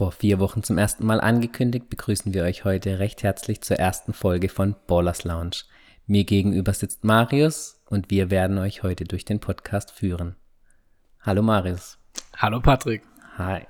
Vor vier Wochen zum ersten Mal angekündigt, begrüßen wir euch heute recht herzlich zur ersten Folge von Ballers Lounge. Mir gegenüber sitzt Marius und wir werden euch heute durch den Podcast führen. Hallo Marius. Hallo Patrick. Hi.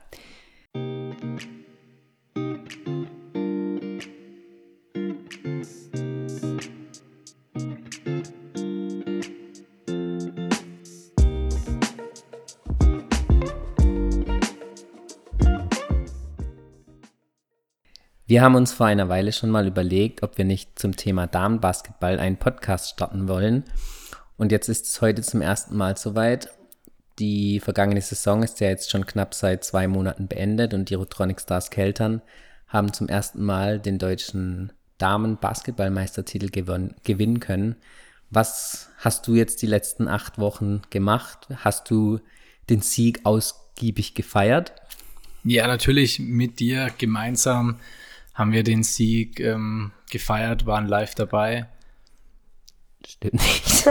Wir haben uns vor einer Weile schon mal überlegt, ob wir nicht zum Thema Damenbasketball einen Podcast starten wollen. Und jetzt ist es heute zum ersten Mal soweit. Die vergangene Saison ist ja jetzt schon knapp seit zwei Monaten beendet und die Rotronic Stars Keltern haben zum ersten Mal den deutschen Damen-Basketballmeistertitel gewinnen können. Was hast du jetzt die letzten acht Wochen gemacht? Hast du den Sieg ausgiebig gefeiert? Ja, natürlich mit dir gemeinsam haben wir den Sieg ähm, gefeiert, waren live dabei. Stimmt nicht.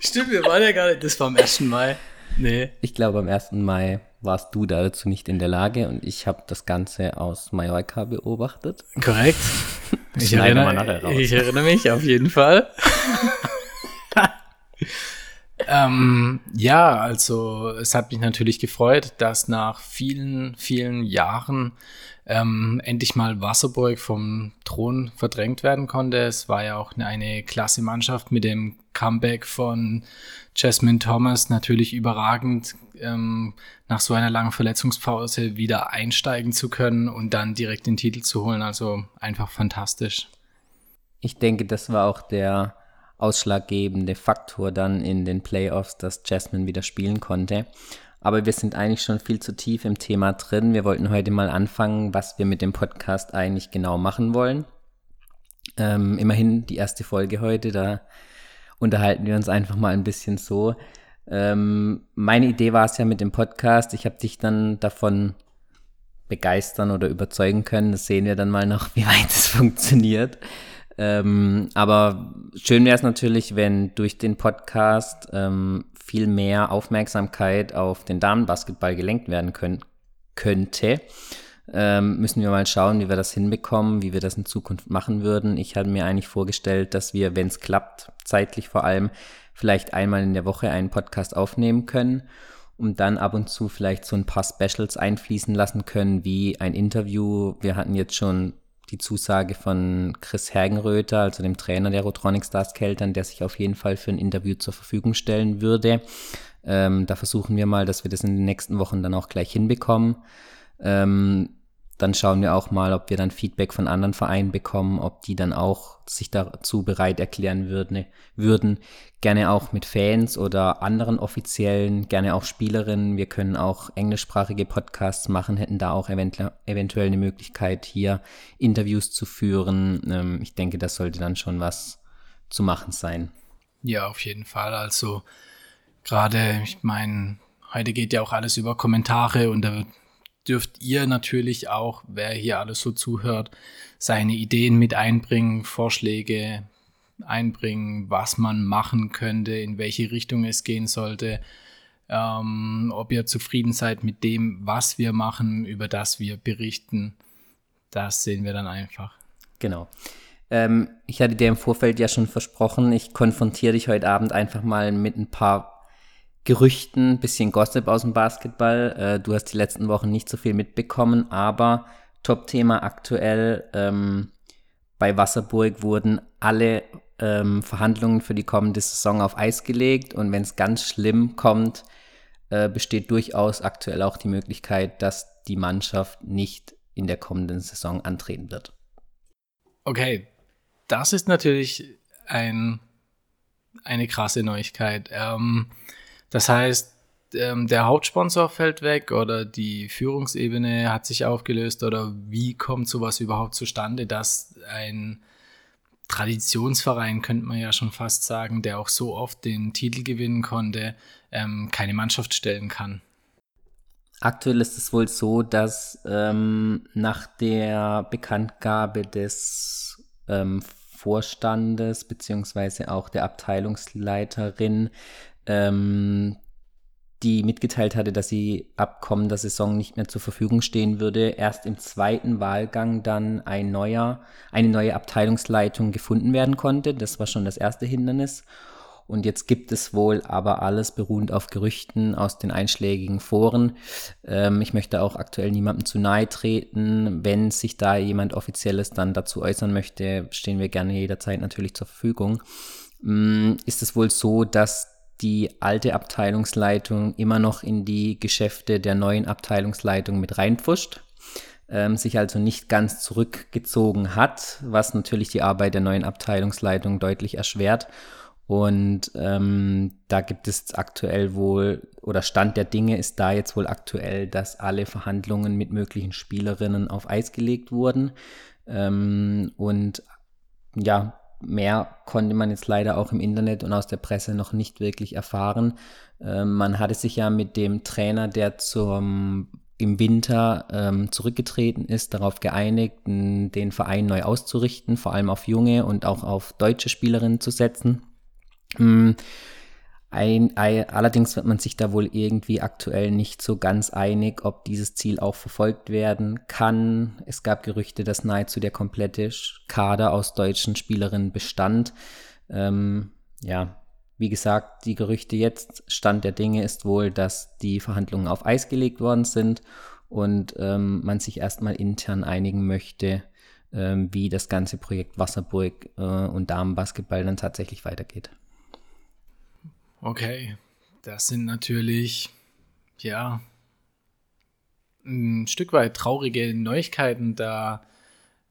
Stimmt, wir waren ja gar nicht. Das war am 1. Mai. Nee. Ich glaube, am 1. Mai warst du dazu nicht in der Lage und ich habe das Ganze aus Mallorca beobachtet. Korrekt. Ich erinnere, ich erinnere mich auf jeden Fall. ähm, ja, also es hat mich natürlich gefreut, dass nach vielen, vielen Jahren ähm, endlich mal Wasserburg vom Thron verdrängt werden konnte. Es war ja auch eine, eine klasse Mannschaft mit dem Comeback von Jasmine Thomas, natürlich überragend, ähm, nach so einer langen Verletzungspause wieder einsteigen zu können und dann direkt den Titel zu holen. Also einfach fantastisch. Ich denke, das war auch der ausschlaggebende Faktor dann in den Playoffs, dass Jasmine wieder spielen konnte. Aber wir sind eigentlich schon viel zu tief im Thema drin. Wir wollten heute mal anfangen, was wir mit dem Podcast eigentlich genau machen wollen. Ähm, immerhin die erste Folge heute, da unterhalten wir uns einfach mal ein bisschen so. Ähm, meine Idee war es ja mit dem Podcast. Ich habe dich dann davon begeistern oder überzeugen können. Das sehen wir dann mal noch, wie weit es funktioniert. Ähm, aber schön wäre es natürlich, wenn durch den Podcast ähm, viel mehr Aufmerksamkeit auf den Damenbasketball gelenkt werden können, könnte. Ähm, müssen wir mal schauen, wie wir das hinbekommen, wie wir das in Zukunft machen würden. Ich hatte mir eigentlich vorgestellt, dass wir, wenn es klappt, zeitlich vor allem, vielleicht einmal in der Woche einen Podcast aufnehmen können und dann ab und zu vielleicht so ein paar Specials einfließen lassen können, wie ein Interview. Wir hatten jetzt schon die Zusage von Chris Hergenröther, also dem Trainer der Rotronic Stars Keltern, der sich auf jeden Fall für ein Interview zur Verfügung stellen würde. Ähm, da versuchen wir mal, dass wir das in den nächsten Wochen dann auch gleich hinbekommen. Ähm, dann schauen wir auch mal, ob wir dann Feedback von anderen Vereinen bekommen, ob die dann auch sich dazu bereit erklären würden, würden. Gerne auch mit Fans oder anderen Offiziellen, gerne auch Spielerinnen. Wir können auch englischsprachige Podcasts machen, hätten da auch eventuell, eine Möglichkeit, hier Interviews zu führen. Ähm, ich denke, das sollte dann schon was zu machen sein. Ja, auf jeden Fall. Also gerade, ich meine, heute geht ja auch alles über Kommentare und da wird dürft ihr natürlich auch, wer hier alles so zuhört, seine Ideen mit einbringen, Vorschläge einbringen, was man machen könnte, in welche Richtung es gehen sollte, ähm, ob ihr zufrieden seid mit dem, was wir machen, über das wir berichten. Das sehen wir dann einfach. Genau. Ähm, ich hatte dir im Vorfeld ja schon versprochen, ich konfrontiere dich heute Abend einfach mal mit ein paar Gerüchten, bisschen Gossip aus dem Basketball. Äh, du hast die letzten Wochen nicht so viel mitbekommen, aber Top-Thema aktuell ähm, bei Wasserburg wurden alle ähm, Verhandlungen für die kommende Saison auf Eis gelegt und wenn es ganz schlimm kommt, äh, besteht durchaus aktuell auch die Möglichkeit, dass die Mannschaft nicht in der kommenden Saison antreten wird. Okay, das ist natürlich ein, eine krasse Neuigkeit. Ähm, das heißt, ähm, der Hauptsponsor fällt weg oder die Führungsebene hat sich aufgelöst oder wie kommt sowas überhaupt zustande, dass ein Traditionsverein, könnte man ja schon fast sagen, der auch so oft den Titel gewinnen konnte, ähm, keine Mannschaft stellen kann? Aktuell ist es wohl so, dass ähm, nach der Bekanntgabe des ähm, Vorstandes beziehungsweise auch der Abteilungsleiterin ähm, die mitgeteilt hatte, dass sie ab kommender Saison nicht mehr zur Verfügung stehen würde, erst im zweiten Wahlgang dann ein neuer, eine neue Abteilungsleitung gefunden werden konnte. Das war schon das erste Hindernis. Und jetzt gibt es wohl aber alles beruhend auf Gerüchten aus den einschlägigen Foren. Ähm, ich möchte auch aktuell niemandem zu nahe treten. Wenn sich da jemand Offizielles dann dazu äußern möchte, stehen wir gerne jederzeit natürlich zur Verfügung. Ähm, ist es wohl so, dass die alte Abteilungsleitung immer noch in die Geschäfte der neuen Abteilungsleitung mit reinpfuscht, ähm, sich also nicht ganz zurückgezogen hat, was natürlich die Arbeit der neuen Abteilungsleitung deutlich erschwert. Und ähm, da gibt es aktuell wohl, oder Stand der Dinge ist da jetzt wohl aktuell, dass alle Verhandlungen mit möglichen Spielerinnen auf Eis gelegt wurden. Ähm, und ja, mehr konnte man jetzt leider auch im Internet und aus der Presse noch nicht wirklich erfahren. Ähm, man hatte sich ja mit dem Trainer, der zum im Winter ähm, zurückgetreten ist, darauf geeinigt, den Verein neu auszurichten, vor allem auf junge und auch auf deutsche Spielerinnen zu setzen. Ein, ein, allerdings wird man sich da wohl irgendwie aktuell nicht so ganz einig, ob dieses Ziel auch verfolgt werden kann. Es gab Gerüchte, dass nahezu der komplette Kader aus deutschen Spielerinnen bestand. Ähm, ja, wie gesagt, die Gerüchte jetzt, Stand der Dinge ist wohl, dass die Verhandlungen auf Eis gelegt worden sind und ähm, man sich erstmal intern einigen möchte, ähm, wie das ganze Projekt Wasserburg äh, und Damenbasketball dann tatsächlich weitergeht. Okay, das sind natürlich, ja, ein Stück weit traurige Neuigkeiten, da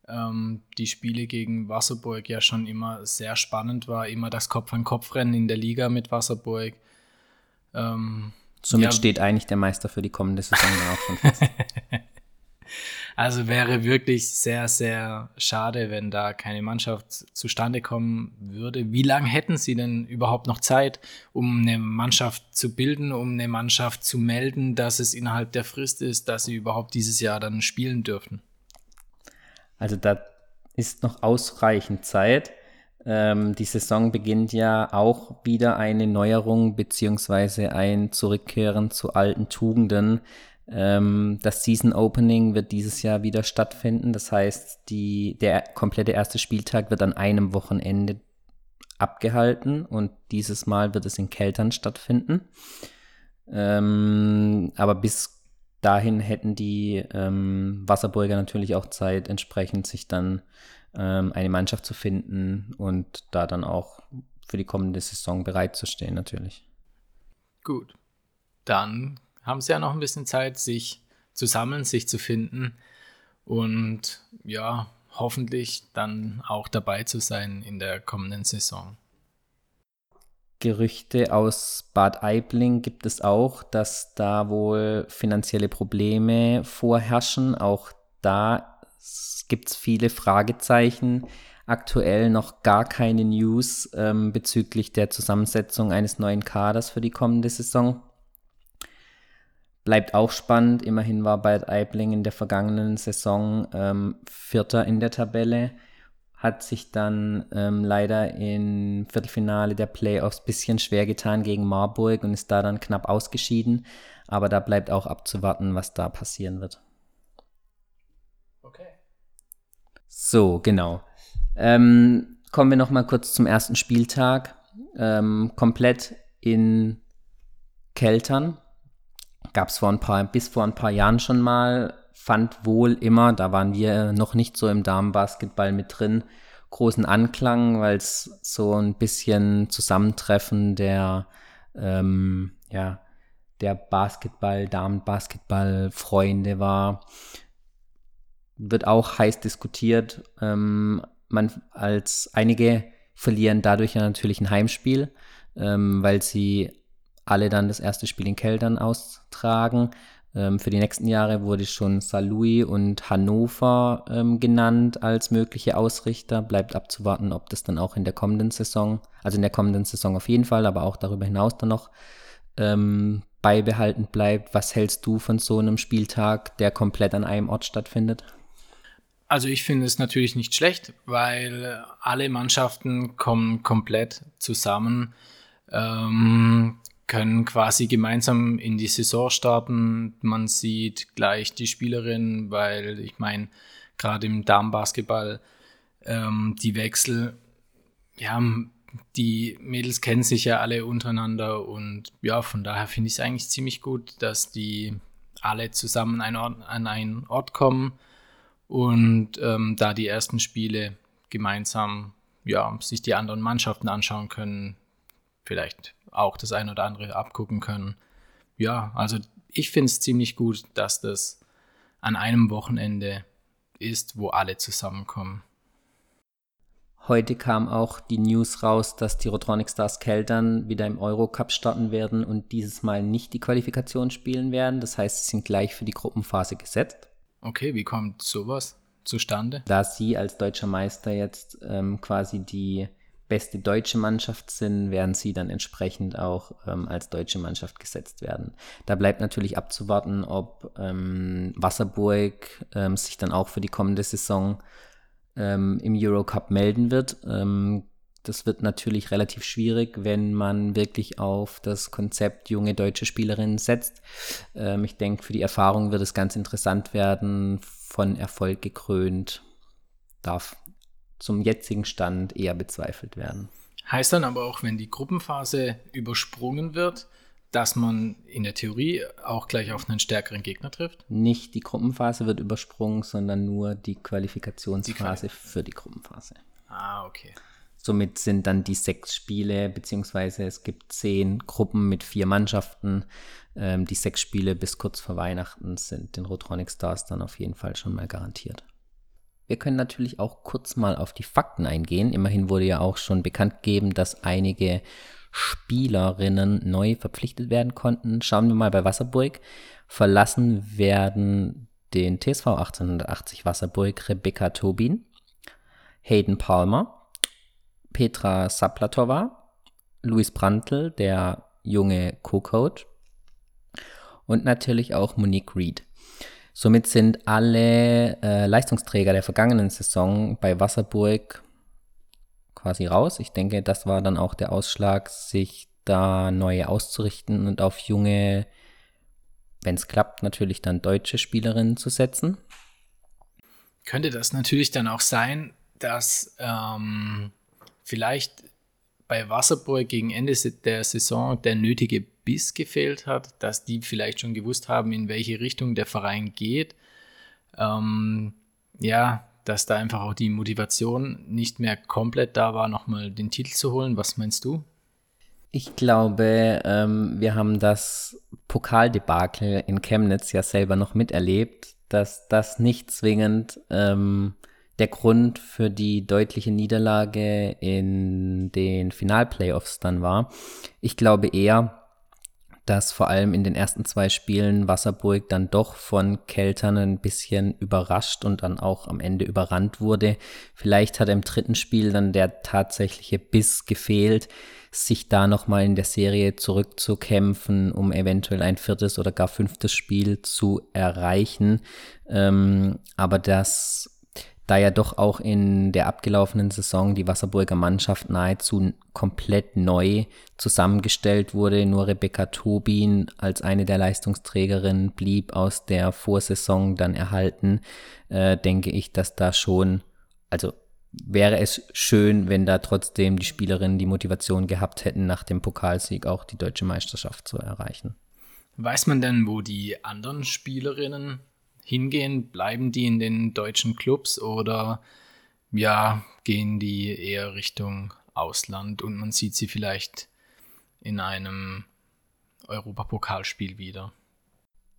ähm, die Spiele gegen Wasserburg ja schon immer sehr spannend war, immer das Kopf-an-Kopf-Rennen in der Liga mit Wasserburg. Ähm, Somit ja, steht eigentlich der Meister für die kommende Saison auch schon fest. Also wäre wirklich sehr, sehr schade, wenn da keine Mannschaft zustande kommen würde. Wie lange hätten Sie denn überhaupt noch Zeit, um eine Mannschaft zu bilden, um eine Mannschaft zu melden, dass es innerhalb der Frist ist, dass sie überhaupt dieses Jahr dann spielen dürften? Also da ist noch ausreichend Zeit. Ähm, die Saison beginnt ja auch wieder eine Neuerung beziehungsweise ein Zurückkehren zu alten Tugenden. Ähm, das Season Opening wird dieses Jahr wieder stattfinden. Das heißt, die, der komplette erste Spieltag wird an einem Wochenende abgehalten und dieses Mal wird es in Keltern stattfinden. Ähm, aber bis dahin hätten die ähm, Wasserburger natürlich auch Zeit, entsprechend sich dann ähm, eine Mannschaft zu finden und da dann auch für die kommende Saison bereitzustehen, natürlich. Gut. Dann haben sie ja noch ein bisschen Zeit, sich zu sammeln, sich zu finden und ja, hoffentlich dann auch dabei zu sein in der kommenden Saison. Gerüchte aus Bad Aibling gibt es auch, dass da wohl finanzielle Probleme vorherrschen. Auch da gibt es viele Fragezeichen. Aktuell noch gar keine News ähm, bezüglich der Zusammensetzung eines neuen Kaders für die kommende Saison. Bleibt auch spannend. Immerhin war Bad Aibling in der vergangenen Saison ähm, Vierter in der Tabelle. Hat sich dann ähm, leider im Viertelfinale der Playoffs ein bisschen schwer getan gegen Marburg und ist da dann knapp ausgeschieden. Aber da bleibt auch abzuwarten, was da passieren wird. Okay. So, genau. Ähm, kommen wir noch mal kurz zum ersten Spieltag. Ähm, komplett in Keltern gab es vor ein paar, bis vor ein paar Jahren schon mal, fand wohl immer, da waren wir noch nicht so im Damenbasketball mit drin, großen Anklang, weil es so ein bisschen Zusammentreffen der, ähm, ja, der Basketball, Damenbasketball-Freunde war. Wird auch heiß diskutiert. Ähm, man als einige verlieren dadurch ja natürlich ein Heimspiel, ähm, weil sie alle dann das erste Spiel in Keltern austragen. Ähm, für die nächsten Jahre wurde schon Saarlouis und Hannover ähm, genannt als mögliche Ausrichter. Bleibt abzuwarten, ob das dann auch in der kommenden Saison, also in der kommenden Saison auf jeden Fall, aber auch darüber hinaus dann noch ähm, beibehalten bleibt. Was hältst du von so einem Spieltag, der komplett an einem Ort stattfindet? Also ich finde es natürlich nicht schlecht, weil alle Mannschaften kommen komplett zusammen. Ähm, können quasi gemeinsam in die Saison starten. Man sieht gleich die Spielerin, weil ich meine, gerade im Damenbasketball ähm, die Wechsel, ja, die Mädels kennen sich ja alle untereinander und ja, von daher finde ich es eigentlich ziemlich gut, dass die alle zusammen an, Ort, an einen Ort kommen und ähm, da die ersten Spiele gemeinsam ja, sich die anderen Mannschaften anschauen können, vielleicht auch das ein oder andere abgucken können. Ja, also ich finde es ziemlich gut, dass das an einem Wochenende ist, wo alle zusammenkommen. Heute kam auch die News raus, dass die Rotronic Stars Keltern wieder im Eurocup starten werden und dieses Mal nicht die Qualifikation spielen werden. Das heißt, sie sind gleich für die Gruppenphase gesetzt. Okay, wie kommt sowas zustande? Da sie als deutscher Meister jetzt ähm, quasi die beste deutsche Mannschaft sind, werden sie dann entsprechend auch ähm, als deutsche Mannschaft gesetzt werden. Da bleibt natürlich abzuwarten, ob ähm, Wasserburg ähm, sich dann auch für die kommende Saison ähm, im Eurocup melden wird. Ähm, das wird natürlich relativ schwierig, wenn man wirklich auf das Konzept junge deutsche Spielerinnen setzt. Ähm, ich denke, für die Erfahrung wird es ganz interessant werden, von Erfolg gekrönt. Darf zum jetzigen Stand eher bezweifelt werden. Heißt dann aber auch, wenn die Gruppenphase übersprungen wird, dass man in der Theorie auch gleich auf einen stärkeren Gegner trifft? Nicht die Gruppenphase wird übersprungen, sondern nur die Qualifikationsphase die für die Gruppenphase. Ah, okay. Somit sind dann die sechs Spiele, beziehungsweise es gibt zehn Gruppen mit vier Mannschaften. Ähm, die sechs Spiele bis kurz vor Weihnachten sind den Rotronic Stars dann auf jeden Fall schon mal garantiert. Wir können natürlich auch kurz mal auf die Fakten eingehen. Immerhin wurde ja auch schon bekannt gegeben, dass einige Spielerinnen neu verpflichtet werden konnten. Schauen wir mal bei Wasserburg. Verlassen werden den TSV 1880 Wasserburg Rebecca Tobin, Hayden Palmer, Petra Saplatova, Luis Brandl, der junge Co-Coach und natürlich auch Monique Reed. Somit sind alle äh, Leistungsträger der vergangenen Saison bei Wasserburg quasi raus. Ich denke, das war dann auch der Ausschlag, sich da neu auszurichten und auf junge, wenn es klappt, natürlich dann deutsche Spielerinnen zu setzen. Könnte das natürlich dann auch sein, dass ähm, vielleicht bei Wasserburg gegen Ende der Saison der nötige Biss gefehlt hat, dass die vielleicht schon gewusst haben, in welche Richtung der Verein geht. Ähm, ja, dass da einfach auch die Motivation nicht mehr komplett da war, nochmal den Titel zu holen. Was meinst du? Ich glaube, ähm, wir haben das Pokaldebakel in Chemnitz ja selber noch miterlebt, dass das nicht zwingend ähm, der Grund für die deutliche Niederlage in den Finalplayoffs dann war. Ich glaube eher, dass vor allem in den ersten zwei Spielen Wasserburg dann doch von Keltern ein bisschen überrascht und dann auch am Ende überrannt wurde. Vielleicht hat im dritten Spiel dann der tatsächliche Biss gefehlt, sich da nochmal in der Serie zurückzukämpfen, um eventuell ein viertes oder gar fünftes Spiel zu erreichen. Ähm, aber das da ja doch auch in der abgelaufenen Saison die Wasserburger Mannschaft nahezu komplett neu zusammengestellt wurde. Nur Rebecca Tobin als eine der Leistungsträgerinnen blieb aus der Vorsaison dann erhalten, äh, denke ich, dass da schon, also wäre es schön, wenn da trotzdem die Spielerinnen die Motivation gehabt hätten, nach dem Pokalsieg auch die deutsche Meisterschaft zu erreichen. Weiß man denn, wo die anderen Spielerinnen hingehen? Bleiben die in den deutschen Clubs oder ja, gehen die eher Richtung Ausland und man sieht sie vielleicht in einem Europapokalspiel wieder?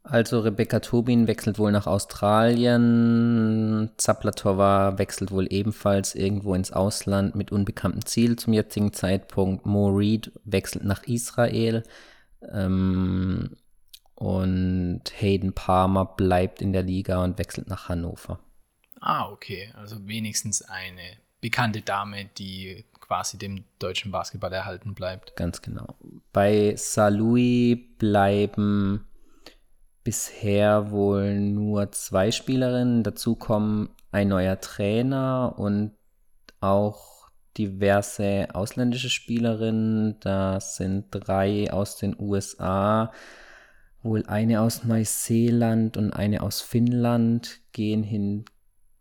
Also Rebecca Tobin wechselt wohl nach Australien, Zaplatova wechselt wohl ebenfalls irgendwo ins Ausland mit unbekanntem Ziel zum jetzigen Zeitpunkt. Mo Reed wechselt nach Israel. Ähm, und Hayden Palmer bleibt in der Liga und wechselt nach Hannover. Ah, okay. Also wenigstens eine bekannte Dame, die quasi dem deutschen Basketball erhalten bleibt. Ganz genau. Bei Salui bleiben bisher wohl nur zwei Spielerinnen. Dazu kommen ein neuer Trainer und auch diverse ausländische Spielerinnen. Da sind drei aus den USA, wohl eine aus Neuseeland und eine aus Finnland gehen hin,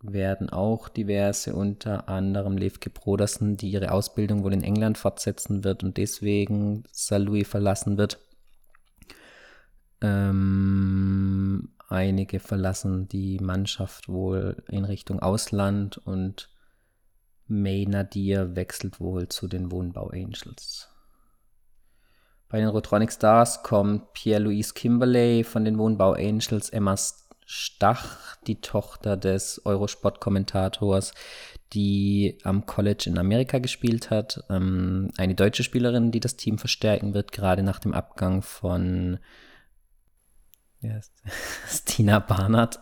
werden auch diverse, unter anderem Levke Brodersen, die ihre Ausbildung wohl in England fortsetzen wird und deswegen Louis verlassen wird. Ähm, einige verlassen die Mannschaft wohl in Richtung Ausland und May Nadir wechselt wohl zu den Wohnbau Angels. Bei den Rotronic Stars kommt Pierre-Louise Kimberley von den Wohnbau Angels, Emma Stach, die Tochter des Eurosport-Kommentators, die am College in Amerika gespielt hat. Ähm, eine deutsche Spielerin, die das Team verstärken wird, gerade nach dem Abgang von ja, Stina Barnard.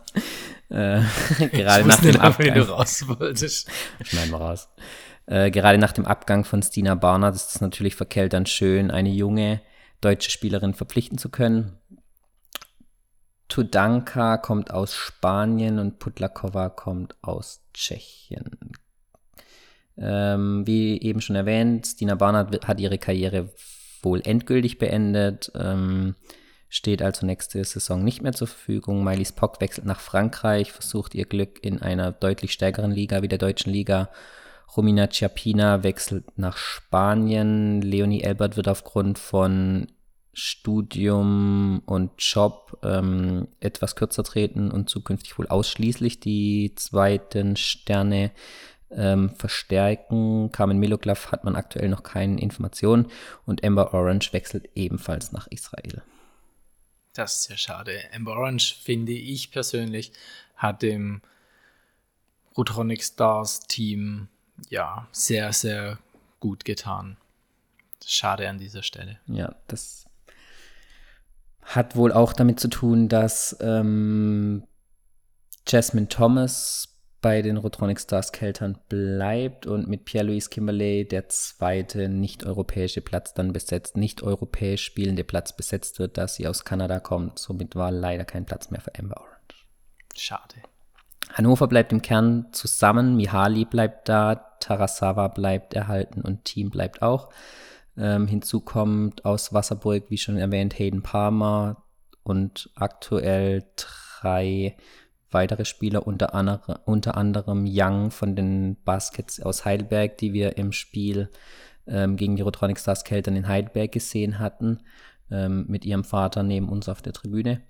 Äh, gerade nach dem Abgang. Du raus wolltest. Schneiden wir raus. Äh, gerade nach dem Abgang von Stina Barnard ist es natürlich für Keltern schön, eine junge deutsche Spielerin verpflichten zu können. Tudanka kommt aus Spanien und Putlakova kommt aus Tschechien. Ähm, wie eben schon erwähnt, Stina Barnard hat ihre Karriere wohl endgültig beendet. Ähm, steht also nächste Saison nicht mehr zur Verfügung. Miley Spock wechselt nach Frankreich, versucht ihr Glück in einer deutlich stärkeren Liga wie der deutschen Liga. Romina Ciapina wechselt nach Spanien. Leonie Elbert wird aufgrund von Studium und Job ähm, etwas kürzer treten und zukünftig wohl ausschließlich die zweiten Sterne ähm, verstärken. Carmen Miloklav hat man aktuell noch keine Informationen und Amber Orange wechselt ebenfalls nach Israel. Das ist ja schade. Amber Orange, finde ich persönlich, hat dem Rotronic Stars Team ja sehr, sehr gut getan. Schade an dieser Stelle. Ja, das hat wohl auch damit zu tun, dass ähm, Jasmine Thomas bei den Rotronic Stars Keltern bleibt und mit Pierre-Louis Kimberley der zweite nicht-europäische Platz dann besetzt, nicht europäisch spielende Platz besetzt wird, da sie aus Kanada kommt. Somit war leider kein Platz mehr für Amber Orange. Schade. Hannover bleibt im Kern zusammen, Mihali bleibt da, Tarasawa bleibt erhalten und Team bleibt auch. Ähm, hinzu kommt aus Wasserburg, wie schon erwähnt, Hayden Palmer und aktuell drei weitere Spieler, unter, andere, unter anderem Young von den Baskets aus Heidelberg, die wir im Spiel ähm, gegen die Rotronic Stars Keltern in Heidelberg gesehen hatten, ähm, mit ihrem Vater neben uns auf der Tribüne.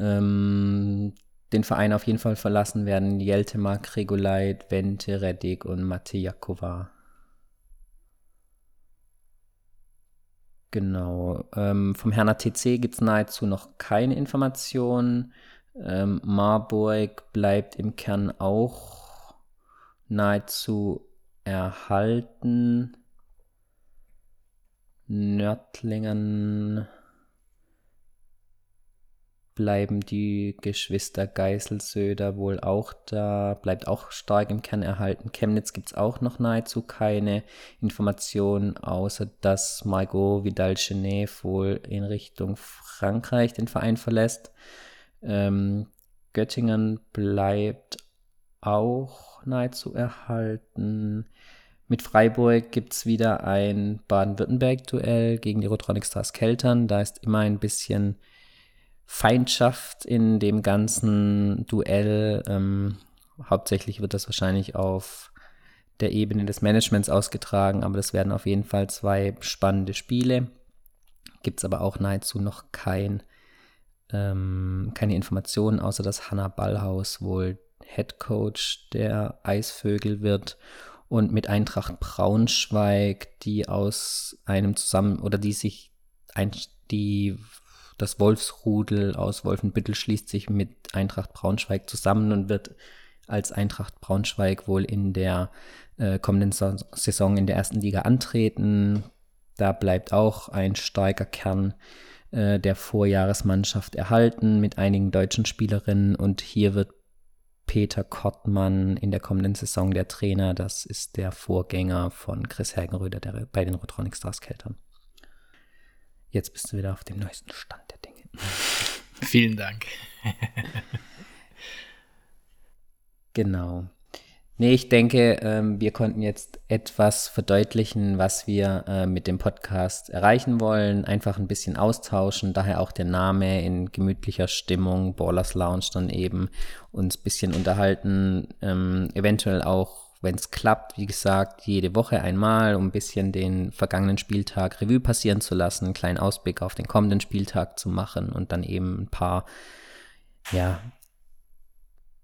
Ähm, den Verein auf jeden Fall verlassen werden Jeltemark, Regulait, Vente, Reddig und Matejakova. Genau. Ähm, vom Herner TC gibt es nahezu noch keine Informationen. Ähm, Marburg bleibt im Kern auch nahezu erhalten. Nördlingen bleiben die Geschwister Geiselsöder wohl auch da, bleibt auch stark im Kern erhalten. Chemnitz gibt es auch noch nahezu keine Informationen, außer dass Margot Vidal-Genet wohl in Richtung Frankreich den Verein verlässt. Ähm, Göttingen bleibt auch nahezu erhalten. Mit Freiburg gibt es wieder ein Baden-Württemberg-Duell gegen die Rotronic Stars Keltern. Da ist immer ein bisschen Feindschaft in dem ganzen Duell. Ähm, hauptsächlich wird das wahrscheinlich auf der Ebene des Managements ausgetragen, aber das werden auf jeden Fall zwei spannende Spiele. Gibt es aber auch nahezu noch kein, ähm, keine Informationen, außer dass Hanna Ballhaus wohl Head Coach der Eisvögel wird und mit Eintracht Braunschweig, die aus einem zusammen oder die sich ein, die das Wolfsrudel aus Wolfenbüttel schließt sich mit Eintracht Braunschweig zusammen und wird als Eintracht Braunschweig wohl in der äh, kommenden Saison in der ersten Liga antreten. Da bleibt auch ein starker Kern äh, der Vorjahresmannschaft erhalten mit einigen deutschen Spielerinnen und hier wird Peter Kottmann in der kommenden Saison der Trainer. Das ist der Vorgänger von Chris Hergenröder der, bei den Rotronic Stars Keltern. Jetzt bist du wieder auf dem neuesten Stand. Vielen Dank. genau. Nee, ich denke, ähm, wir konnten jetzt etwas verdeutlichen, was wir äh, mit dem Podcast erreichen wollen. Einfach ein bisschen austauschen, daher auch der Name in gemütlicher Stimmung, Ballers Lounge dann eben, uns ein bisschen unterhalten, ähm, eventuell auch, wenn es klappt, wie gesagt, jede Woche einmal, um ein bisschen den vergangenen Spieltag Revue passieren zu lassen, einen kleinen Ausblick auf den kommenden Spieltag zu machen und dann eben ein paar ja,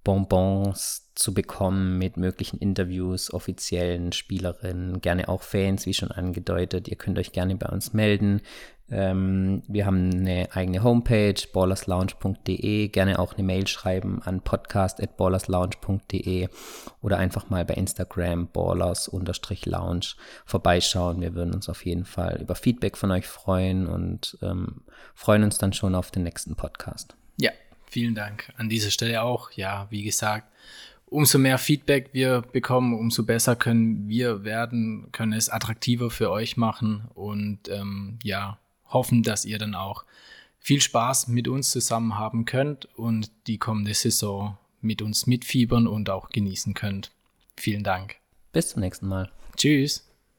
Bonbons zu bekommen mit möglichen Interviews, offiziellen Spielerinnen, gerne auch Fans, wie schon angedeutet. Ihr könnt euch gerne bei uns melden. Ähm, wir haben eine eigene Homepage, ballerslounge.de. Gerne auch eine Mail schreiben an podcast.ballerslounge.de oder einfach mal bei Instagram ballers-lounge vorbeischauen. Wir würden uns auf jeden Fall über Feedback von euch freuen und ähm, freuen uns dann schon auf den nächsten Podcast. Ja, Vielen Dank an dieser Stelle auch. Ja, wie gesagt, umso mehr Feedback wir bekommen, umso besser können wir werden, können es attraktiver für euch machen und ähm, ja, hoffen, dass ihr dann auch viel Spaß mit uns zusammen haben könnt und die kommende Saison mit uns mitfiebern und auch genießen könnt. Vielen Dank. Bis zum nächsten Mal. Tschüss.